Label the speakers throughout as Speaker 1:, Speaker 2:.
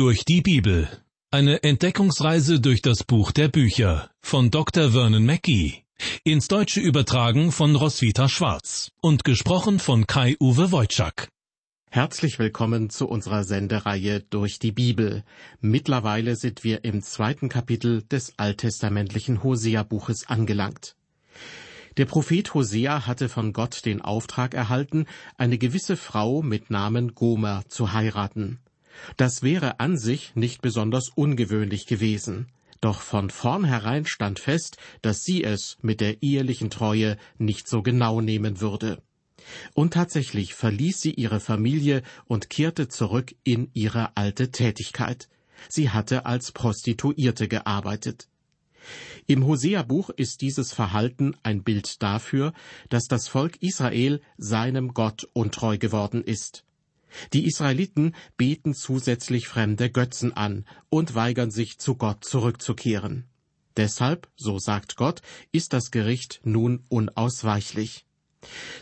Speaker 1: Durch die Bibel. Eine Entdeckungsreise durch das Buch der Bücher von Dr. Vernon Mackey. Ins Deutsche übertragen von Roswitha Schwarz und gesprochen von Kai-Uwe Wojczak.
Speaker 2: Herzlich willkommen zu unserer Sendereihe durch die Bibel. Mittlerweile sind wir im zweiten Kapitel des alttestamentlichen Hosea-Buches angelangt. Der Prophet Hosea hatte von Gott den Auftrag erhalten, eine gewisse Frau mit Namen Gomer zu heiraten. Das wäre an sich nicht besonders ungewöhnlich gewesen. Doch von vornherein stand fest, dass sie es mit der ehelichen Treue nicht so genau nehmen würde. Und tatsächlich verließ sie ihre Familie und kehrte zurück in ihre alte Tätigkeit. Sie hatte als Prostituierte gearbeitet. Im Hosea-Buch ist dieses Verhalten ein Bild dafür, dass das Volk Israel seinem Gott untreu geworden ist. Die Israeliten beten zusätzlich fremde Götzen an und weigern sich zu Gott zurückzukehren. Deshalb, so sagt Gott, ist das Gericht nun unausweichlich.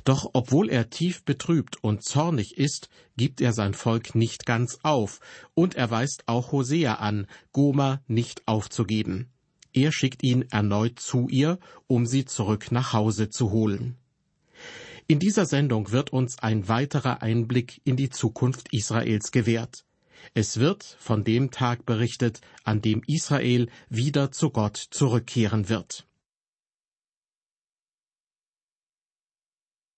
Speaker 2: Doch obwohl er tief betrübt und zornig ist, gibt er sein Volk nicht ganz auf, und er weist auch Hosea an, Goma nicht aufzugeben. Er schickt ihn erneut zu ihr, um sie zurück nach Hause zu holen. In dieser Sendung wird uns ein weiterer Einblick in die Zukunft Israels gewährt. Es wird von dem Tag berichtet, an dem Israel wieder zu Gott zurückkehren wird.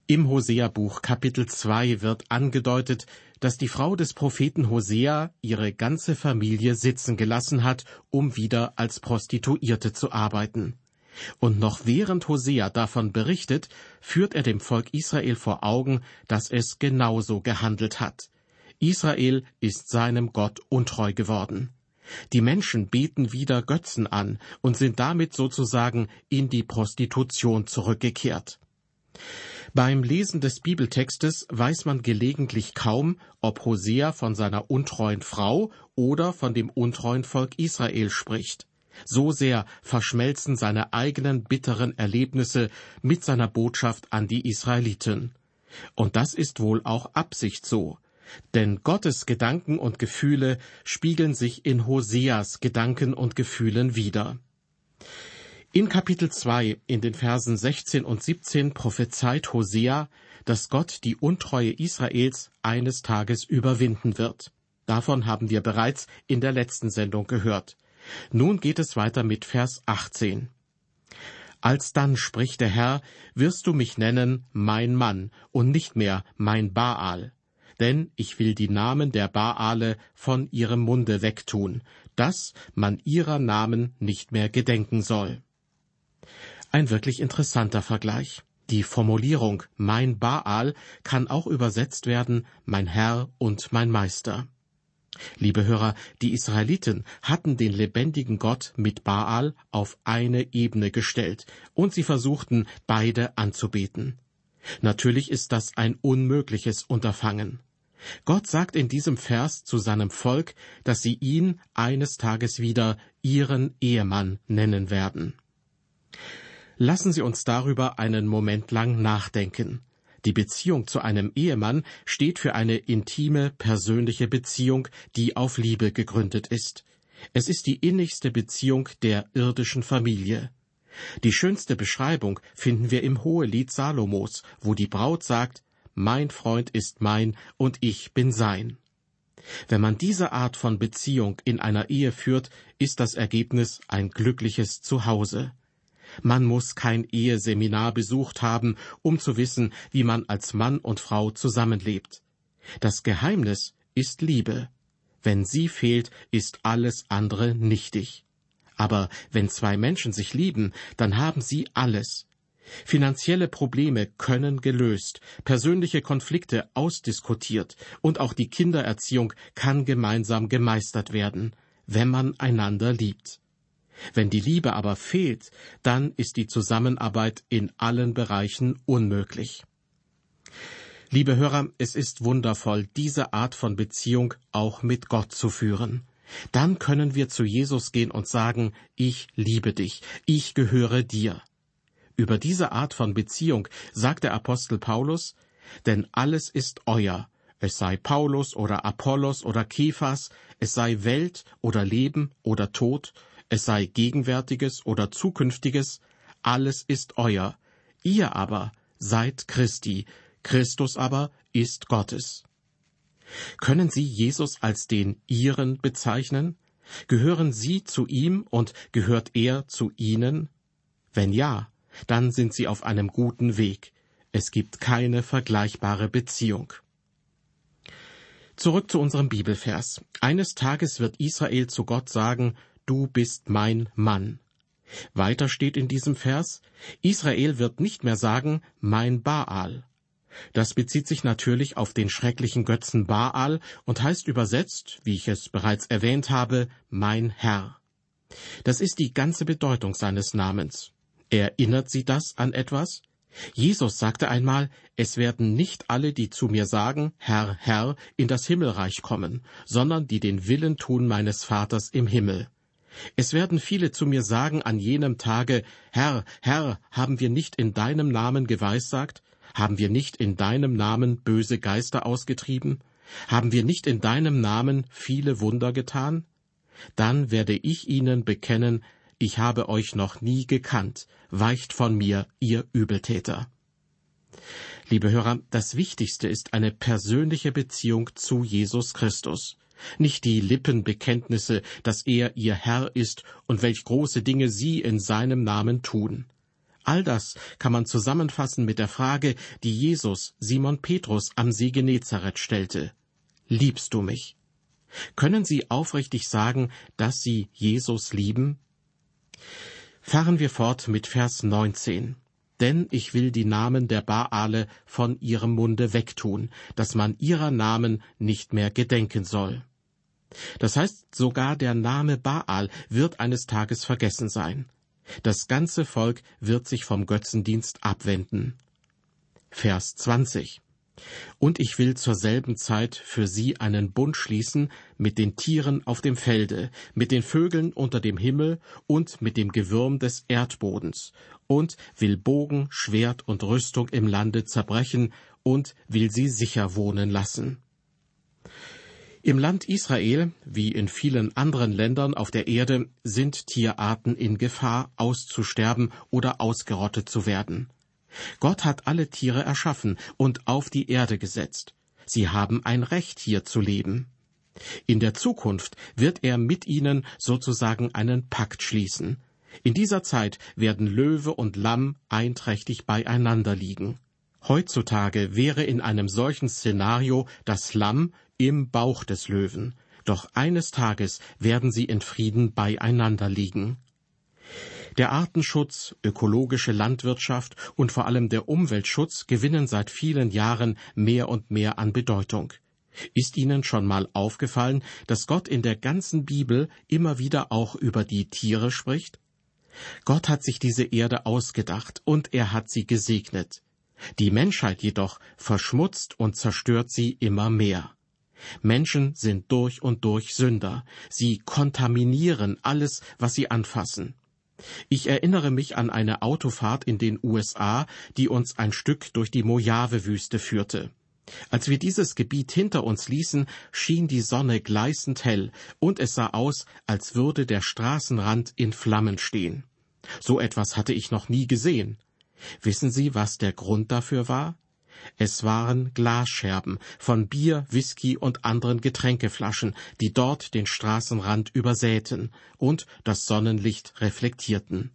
Speaker 2: Im Hosea-Buch Kapitel 2 wird angedeutet, dass die Frau des Propheten Hosea ihre ganze Familie sitzen gelassen hat, um wieder als Prostituierte zu arbeiten. Und noch während Hosea davon berichtet, führt er dem Volk Israel vor Augen, dass es genauso gehandelt hat. Israel ist seinem Gott untreu geworden. Die Menschen beten wieder Götzen an und sind damit sozusagen in die Prostitution zurückgekehrt. Beim Lesen des Bibeltextes weiß man gelegentlich kaum, ob Hosea von seiner untreuen Frau oder von dem untreuen Volk Israel spricht. So sehr verschmelzen seine eigenen bitteren Erlebnisse mit seiner Botschaft an die Israeliten. Und das ist wohl auch Absicht so. Denn Gottes Gedanken und Gefühle spiegeln sich in Hoseas Gedanken und Gefühlen wider. In Kapitel 2, in den Versen 16 und 17 prophezeit Hosea, dass Gott die Untreue Israels eines Tages überwinden wird. Davon haben wir bereits in der letzten Sendung gehört. Nun geht es weiter mit Vers 18. Alsdann spricht der Herr, wirst du mich nennen mein Mann und nicht mehr mein Baal. Denn ich will die Namen der Baale von ihrem Munde wegtun, dass man ihrer Namen nicht mehr gedenken soll. Ein wirklich interessanter Vergleich. Die Formulierung mein Baal kann auch übersetzt werden mein Herr und mein Meister. Liebe Hörer, die Israeliten hatten den lebendigen Gott mit Baal auf eine Ebene gestellt, und sie versuchten beide anzubeten. Natürlich ist das ein unmögliches Unterfangen. Gott sagt in diesem Vers zu seinem Volk, dass sie ihn eines Tages wieder ihren Ehemann nennen werden. Lassen Sie uns darüber einen Moment lang nachdenken. Die Beziehung zu einem Ehemann steht für eine intime, persönliche Beziehung, die auf Liebe gegründet ist. Es ist die innigste Beziehung der irdischen Familie. Die schönste Beschreibung finden wir im Hohelied Salomos, wo die Braut sagt, Mein Freund ist mein und ich bin sein. Wenn man diese Art von Beziehung in einer Ehe führt, ist das Ergebnis ein glückliches Zuhause. Man muss kein Eheseminar besucht haben, um zu wissen, wie man als Mann und Frau zusammenlebt. Das Geheimnis ist Liebe. Wenn sie fehlt, ist alles andere nichtig. Aber wenn zwei Menschen sich lieben, dann haben sie alles. Finanzielle Probleme können gelöst, persönliche Konflikte ausdiskutiert und auch die Kindererziehung kann gemeinsam gemeistert werden, wenn man einander liebt. Wenn die Liebe aber fehlt, dann ist die Zusammenarbeit in allen Bereichen unmöglich. Liebe Hörer, es ist wundervoll, diese Art von Beziehung auch mit Gott zu führen. Dann können wir zu Jesus gehen und sagen, ich liebe dich, ich gehöre dir. Über diese Art von Beziehung sagt der Apostel Paulus, denn alles ist euer, es sei Paulus oder Apollos oder Kephas, es sei Welt oder Leben oder Tod, es sei Gegenwärtiges oder Zukünftiges, alles ist euer. Ihr aber seid Christi, Christus aber ist Gottes. Können Sie Jesus als den Ihren bezeichnen? Gehören Sie zu ihm und gehört er zu Ihnen? Wenn ja, dann sind Sie auf einem guten Weg. Es gibt keine vergleichbare Beziehung. Zurück zu unserem Bibelvers. Eines Tages wird Israel zu Gott sagen, Du bist mein Mann. Weiter steht in diesem Vers, Israel wird nicht mehr sagen, mein Baal. Das bezieht sich natürlich auf den schrecklichen Götzen Baal und heißt übersetzt, wie ich es bereits erwähnt habe, mein Herr. Das ist die ganze Bedeutung seines Namens. Erinnert Sie das an etwas? Jesus sagte einmal, es werden nicht alle, die zu mir sagen, Herr, Herr, in das Himmelreich kommen, sondern die den Willen tun meines Vaters im Himmel. Es werden viele zu mir sagen an jenem Tage, Herr, Herr, haben wir nicht in deinem Namen geweissagt? Haben wir nicht in deinem Namen böse Geister ausgetrieben? Haben wir nicht in deinem Namen viele Wunder getan? Dann werde ich ihnen bekennen, ich habe euch noch nie gekannt, weicht von mir, ihr Übeltäter. Liebe Hörer, das Wichtigste ist eine persönliche Beziehung zu Jesus Christus. Nicht die Lippenbekenntnisse, dass er ihr Herr ist und welch große Dinge sie in seinem Namen tun. All das kann man zusammenfassen mit der Frage, die Jesus Simon Petrus am See Genezareth stellte. Liebst du mich? Können Sie aufrichtig sagen, dass Sie Jesus lieben? Fahren wir fort mit Vers 19. Denn ich will die Namen der Baale von ihrem Munde wegtun, dass man ihrer Namen nicht mehr gedenken soll. Das heißt, sogar der Name Baal wird eines Tages vergessen sein. Das ganze Volk wird sich vom Götzendienst abwenden. Vers 20. Und ich will zur selben Zeit für sie einen Bund schließen mit den Tieren auf dem Felde, mit den Vögeln unter dem Himmel und mit dem Gewürm des Erdbodens, und will Bogen, Schwert und Rüstung im Lande zerbrechen und will sie sicher wohnen lassen. Im Land Israel, wie in vielen anderen Ländern auf der Erde, sind Tierarten in Gefahr, auszusterben oder ausgerottet zu werden. Gott hat alle Tiere erschaffen und auf die Erde gesetzt. Sie haben ein Recht, hier zu leben. In der Zukunft wird er mit ihnen sozusagen einen Pakt schließen. In dieser Zeit werden Löwe und Lamm einträchtig beieinander liegen. Heutzutage wäre in einem solchen Szenario das Lamm im Bauch des Löwen, doch eines Tages werden sie in Frieden beieinander liegen. Der Artenschutz, ökologische Landwirtschaft und vor allem der Umweltschutz gewinnen seit vielen Jahren mehr und mehr an Bedeutung. Ist Ihnen schon mal aufgefallen, dass Gott in der ganzen Bibel immer wieder auch über die Tiere spricht? Gott hat sich diese Erde ausgedacht und er hat sie gesegnet. Die Menschheit jedoch verschmutzt und zerstört sie immer mehr. Menschen sind durch und durch Sünder. Sie kontaminieren alles, was sie anfassen. Ich erinnere mich an eine Autofahrt in den USA, die uns ein Stück durch die Mojave-Wüste führte. Als wir dieses Gebiet hinter uns ließen, schien die Sonne gleißend hell, und es sah aus, als würde der Straßenrand in Flammen stehen. So etwas hatte ich noch nie gesehen. Wissen Sie, was der Grund dafür war? Es waren Glasscherben von Bier, Whisky und anderen Getränkeflaschen, die dort den Straßenrand übersäten und das Sonnenlicht reflektierten.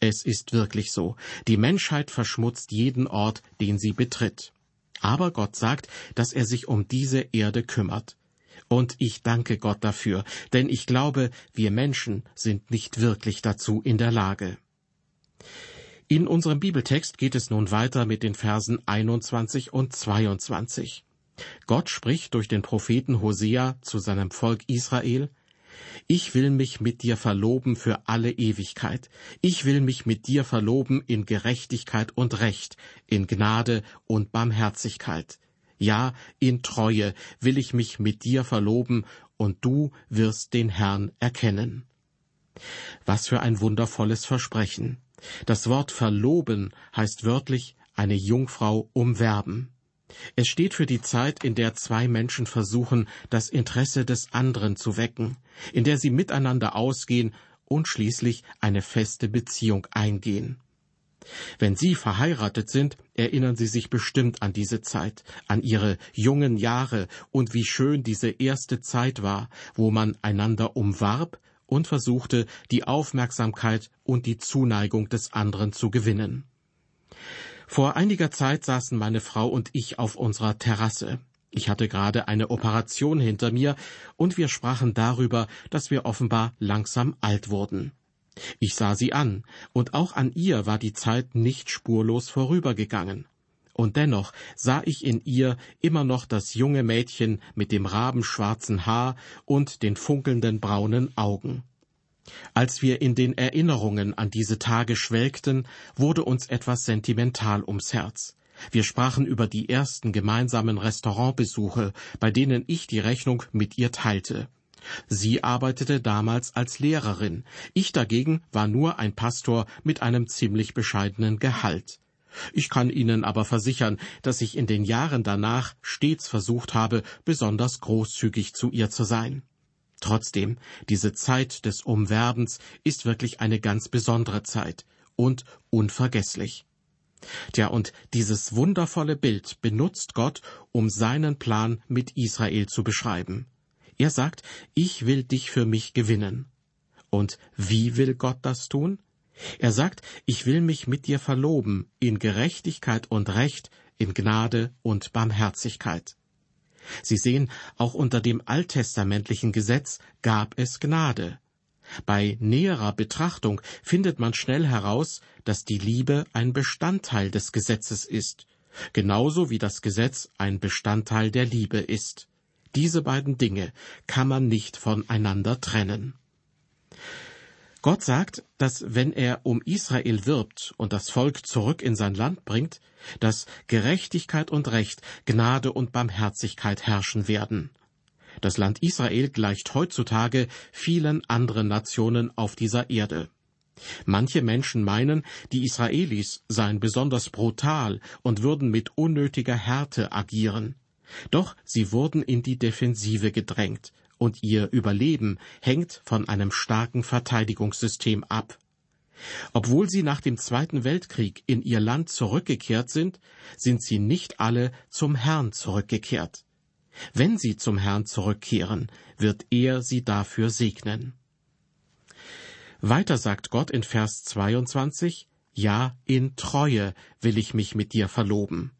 Speaker 2: Es ist wirklich so. Die Menschheit verschmutzt jeden Ort, den sie betritt. Aber Gott sagt, dass er sich um diese Erde kümmert. Und ich danke Gott dafür, denn ich glaube, wir Menschen sind nicht wirklich dazu in der Lage. In unserem Bibeltext geht es nun weiter mit den Versen 21 und 22. Gott spricht durch den Propheten Hosea zu seinem Volk Israel, Ich will mich mit dir verloben für alle Ewigkeit. Ich will mich mit dir verloben in Gerechtigkeit und Recht, in Gnade und Barmherzigkeit. Ja, in Treue will ich mich mit dir verloben, und du wirst den Herrn erkennen. Was für ein wundervolles Versprechen. Das Wort verloben heißt wörtlich eine Jungfrau umwerben. Es steht für die Zeit, in der zwei Menschen versuchen, das Interesse des anderen zu wecken, in der sie miteinander ausgehen und schließlich eine feste Beziehung eingehen. Wenn Sie verheiratet sind, erinnern Sie sich bestimmt an diese Zeit, an Ihre jungen Jahre und wie schön diese erste Zeit war, wo man einander umwarb und versuchte, die Aufmerksamkeit und die Zuneigung des anderen zu gewinnen. Vor einiger Zeit saßen meine Frau und ich auf unserer Terrasse. Ich hatte gerade eine Operation hinter mir, und wir sprachen darüber, dass wir offenbar langsam alt wurden. Ich sah sie an, und auch an ihr war die Zeit nicht spurlos vorübergegangen. Und dennoch sah ich in ihr immer noch das junge Mädchen mit dem rabenschwarzen Haar und den funkelnden braunen Augen. Als wir in den Erinnerungen an diese Tage schwelgten, wurde uns etwas sentimental ums Herz. Wir sprachen über die ersten gemeinsamen Restaurantbesuche, bei denen ich die Rechnung mit ihr teilte. Sie arbeitete damals als Lehrerin, ich dagegen war nur ein Pastor mit einem ziemlich bescheidenen Gehalt. Ich kann Ihnen aber versichern, dass ich in den Jahren danach stets versucht habe, besonders großzügig zu ihr zu sein. Trotzdem, diese Zeit des Umwerbens ist wirklich eine ganz besondere Zeit und unvergesslich. Tja, und dieses wundervolle Bild benutzt Gott, um seinen Plan mit Israel zu beschreiben. Er sagt, ich will dich für mich gewinnen. Und wie will Gott das tun? Er sagt, ich will mich mit dir verloben in Gerechtigkeit und Recht, in Gnade und Barmherzigkeit. Sie sehen, auch unter dem alttestamentlichen Gesetz gab es Gnade. Bei näherer Betrachtung findet man schnell heraus, dass die Liebe ein Bestandteil des Gesetzes ist, genauso wie das Gesetz ein Bestandteil der Liebe ist. Diese beiden Dinge kann man nicht voneinander trennen. Gott sagt, dass wenn er um Israel wirbt und das Volk zurück in sein Land bringt, dass Gerechtigkeit und Recht, Gnade und Barmherzigkeit herrschen werden. Das Land Israel gleicht heutzutage vielen anderen Nationen auf dieser Erde. Manche Menschen meinen, die Israelis seien besonders brutal und würden mit unnötiger Härte agieren. Doch sie wurden in die Defensive gedrängt, und ihr Überleben hängt von einem starken Verteidigungssystem ab. Obwohl sie nach dem Zweiten Weltkrieg in ihr Land zurückgekehrt sind, sind sie nicht alle zum Herrn zurückgekehrt. Wenn sie zum Herrn zurückkehren, wird er sie dafür segnen. Weiter sagt Gott in Vers 22, Ja, in Treue will ich mich mit dir verloben.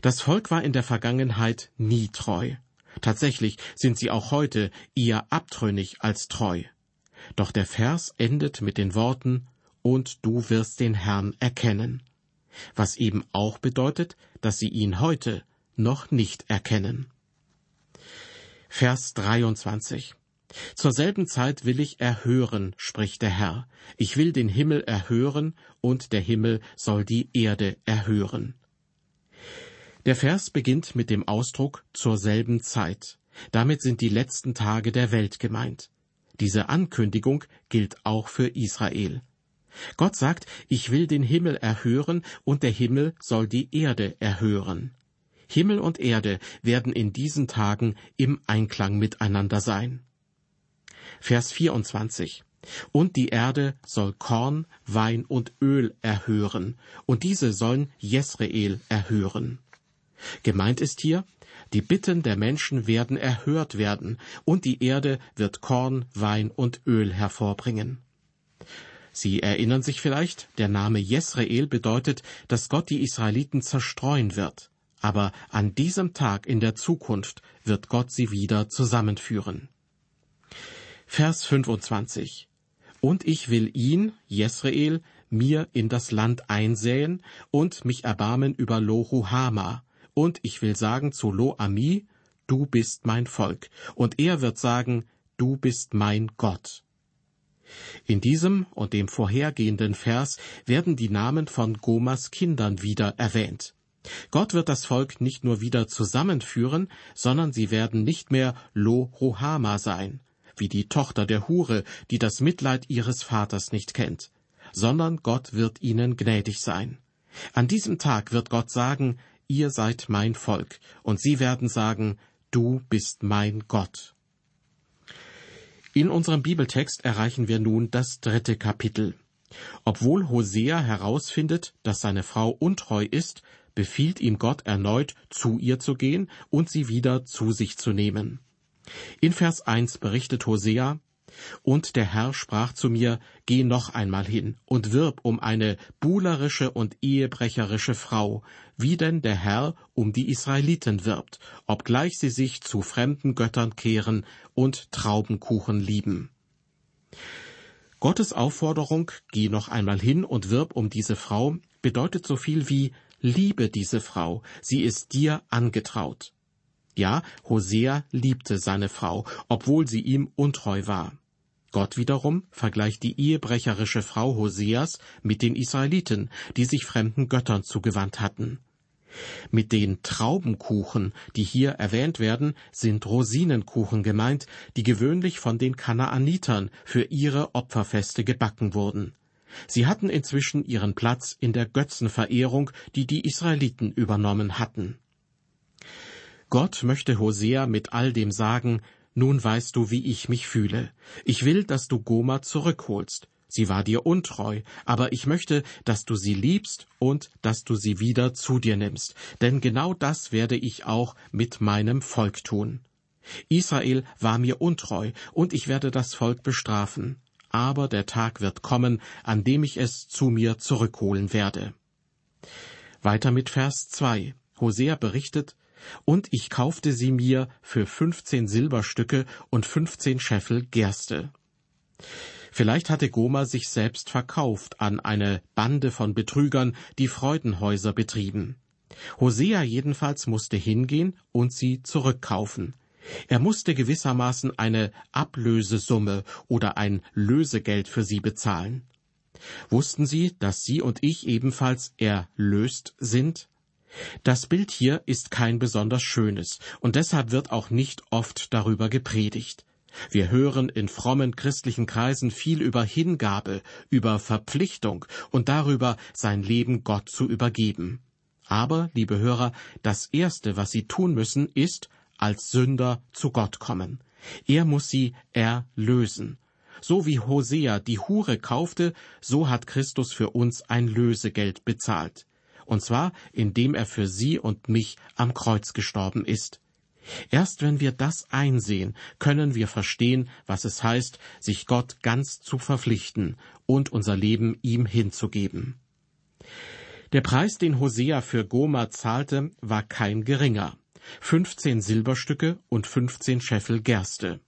Speaker 2: Das Volk war in der Vergangenheit nie treu. Tatsächlich sind sie auch heute eher abtrünnig als treu. Doch der Vers endet mit den Worten Und du wirst den Herrn erkennen, was eben auch bedeutet, dass sie ihn heute noch nicht erkennen. Vers 23 Zur selben Zeit will ich erhören, spricht der Herr. Ich will den Himmel erhören, und der Himmel soll die Erde erhören. Der Vers beginnt mit dem Ausdruck zur selben Zeit. Damit sind die letzten Tage der Welt gemeint. Diese Ankündigung gilt auch für Israel. Gott sagt, ich will den Himmel erhören und der Himmel soll die Erde erhören. Himmel und Erde werden in diesen Tagen im Einklang miteinander sein. Vers 24. Und die Erde soll Korn, Wein und Öl erhören, und diese sollen Jesreel erhören. Gemeint ist hier, die Bitten der Menschen werden erhört werden, und die Erde wird Korn, Wein und Öl hervorbringen. Sie erinnern sich vielleicht, der Name Jesrael bedeutet, dass Gott die Israeliten zerstreuen wird. Aber an diesem Tag in der Zukunft wird Gott sie wieder zusammenführen. Vers 25 Und ich will ihn, Jesrael, mir in das Land einsäen und mich erbarmen über Lohuhama, und ich will sagen zu Lo Ami, du bist mein Volk, und er wird sagen, du bist mein Gott. In diesem und dem vorhergehenden Vers werden die Namen von Gomas Kindern wieder erwähnt. Gott wird das Volk nicht nur wieder zusammenführen, sondern sie werden nicht mehr Lo Rohama sein, wie die Tochter der Hure, die das Mitleid ihres Vaters nicht kennt, sondern Gott wird ihnen gnädig sein. An diesem Tag wird Gott sagen, ihr seid mein Volk, und sie werden sagen, du bist mein Gott. In unserem Bibeltext erreichen wir nun das dritte Kapitel. Obwohl Hosea herausfindet, dass seine Frau untreu ist, befiehlt ihm Gott erneut, zu ihr zu gehen und sie wieder zu sich zu nehmen. In Vers 1 berichtet Hosea, und der Herr sprach zu mir, Geh noch einmal hin und wirb um eine buhlerische und ehebrecherische Frau, wie denn der Herr um die Israeliten wirbt, obgleich sie sich zu fremden Göttern kehren und Traubenkuchen lieben. Gottes Aufforderung, geh noch einmal hin und wirb um diese Frau, bedeutet so viel wie Liebe diese Frau, sie ist dir angetraut. Ja, Hosea liebte seine Frau, obwohl sie ihm untreu war. Gott wiederum vergleicht die ehebrecherische Frau Hoseas mit den Israeliten, die sich fremden Göttern zugewandt hatten. Mit den Traubenkuchen, die hier erwähnt werden, sind Rosinenkuchen gemeint, die gewöhnlich von den Kanaanitern für ihre Opferfeste gebacken wurden. Sie hatten inzwischen ihren Platz in der Götzenverehrung, die die Israeliten übernommen hatten. Gott möchte Hosea mit all dem sagen, nun weißt du, wie ich mich fühle. Ich will, dass du Goma zurückholst. Sie war dir untreu, aber ich möchte, dass du sie liebst und dass du sie wieder zu dir nimmst, denn genau das werde ich auch mit meinem Volk tun. Israel war mir untreu, und ich werde das Volk bestrafen, aber der Tag wird kommen, an dem ich es zu mir zurückholen werde. Weiter mit Vers 2. Hosea berichtet, und ich kaufte sie mir für fünfzehn Silberstücke und fünfzehn Scheffel Gerste. Vielleicht hatte Goma sich selbst verkauft an eine Bande von Betrügern, die Freudenhäuser betrieben. Hosea jedenfalls musste hingehen und sie zurückkaufen. Er musste gewissermaßen eine Ablösesumme oder ein Lösegeld für sie bezahlen. Wussten Sie, dass Sie und ich ebenfalls erlöst sind? Das Bild hier ist kein besonders schönes, und deshalb wird auch nicht oft darüber gepredigt. Wir hören in frommen christlichen Kreisen viel über Hingabe, über Verpflichtung und darüber, sein Leben Gott zu übergeben. Aber, liebe Hörer, das Erste, was Sie tun müssen, ist, als Sünder zu Gott kommen. Er muss sie erlösen. So wie Hosea die Hure kaufte, so hat Christus für uns ein Lösegeld bezahlt und zwar indem er für Sie und mich am Kreuz gestorben ist. Erst wenn wir das einsehen, können wir verstehen, was es heißt, sich Gott ganz zu verpflichten und unser Leben ihm hinzugeben. Der Preis, den Hosea für Goma zahlte, war kein geringer. 15 Silberstücke und 15 Scheffel Gerste.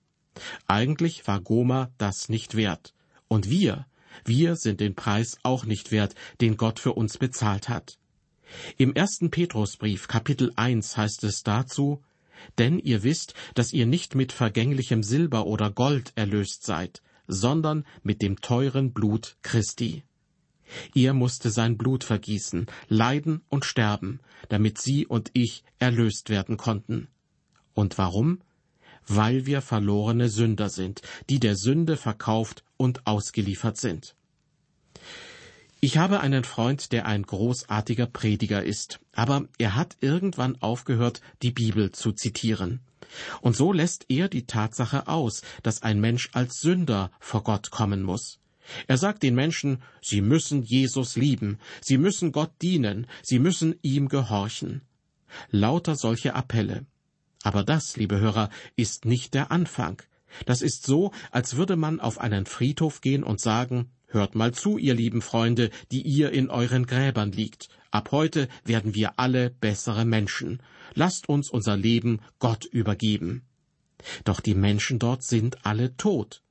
Speaker 2: Eigentlich war Goma das nicht wert. Und wir, wir sind den Preis auch nicht wert, den Gott für uns bezahlt hat. Im ersten Petrusbrief Kapitel 1 heißt es dazu, denn ihr wisst, dass ihr nicht mit vergänglichem Silber oder Gold erlöst seid, sondern mit dem teuren Blut Christi. Er musste sein Blut vergießen, leiden und sterben, damit Sie und ich erlöst werden konnten. Und warum? Weil wir verlorene Sünder sind, die der Sünde verkauft und ausgeliefert sind. Ich habe einen Freund, der ein großartiger Prediger ist, aber er hat irgendwann aufgehört, die Bibel zu zitieren. Und so lässt er die Tatsache aus, dass ein Mensch als Sünder vor Gott kommen muss. Er sagt den Menschen, sie müssen Jesus lieben, sie müssen Gott dienen, sie müssen ihm gehorchen. Lauter solche Appelle. Aber das, liebe Hörer, ist nicht der Anfang. Das ist so, als würde man auf einen Friedhof gehen und sagen, Hört mal zu, ihr lieben Freunde, die ihr in euren Gräbern liegt. Ab heute werden wir alle bessere Menschen. Lasst uns unser Leben Gott übergeben. Doch die Menschen dort sind alle tot.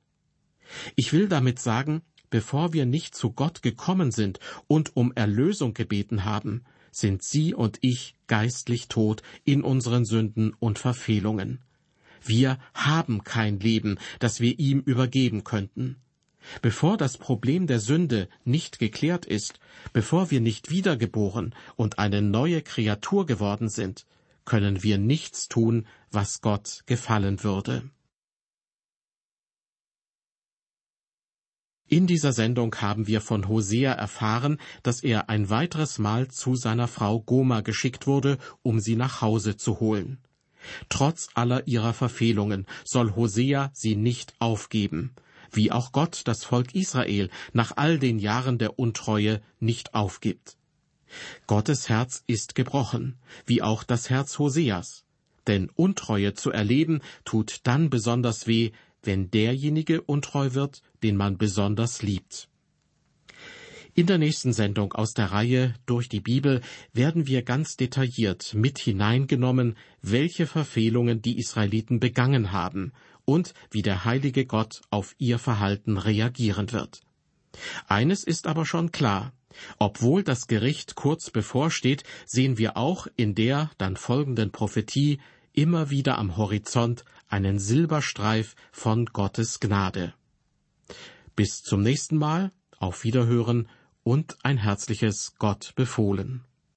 Speaker 2: Ich will damit sagen, bevor wir nicht zu Gott gekommen sind und um Erlösung gebeten haben, sind Sie und ich geistlich tot in unseren Sünden und Verfehlungen. Wir haben kein Leben, das wir ihm übergeben könnten. Bevor das Problem der Sünde nicht geklärt ist, bevor wir nicht wiedergeboren und eine neue Kreatur geworden sind, können wir nichts tun, was Gott gefallen würde. In dieser Sendung haben wir von Hosea erfahren, dass er ein weiteres Mal zu seiner Frau Goma geschickt wurde, um sie nach Hause zu holen. Trotz aller ihrer Verfehlungen soll Hosea sie nicht aufgeben, wie auch Gott das Volk Israel nach all den Jahren der Untreue nicht aufgibt. Gottes Herz ist gebrochen, wie auch das Herz Hoseas. Denn Untreue zu erleben tut dann besonders weh, wenn derjenige untreu wird, den man besonders liebt. In der nächsten Sendung aus der Reihe Durch die Bibel werden wir ganz detailliert mit hineingenommen, welche Verfehlungen die Israeliten begangen haben und wie der heilige Gott auf ihr Verhalten reagieren wird. Eines ist aber schon klar. Obwohl das Gericht kurz bevorsteht, sehen wir auch in der dann folgenden Prophetie immer wieder am Horizont einen Silberstreif von Gottes Gnade. Bis zum nächsten Mal, auf Wiederhören und ein herzliches Gott befohlen.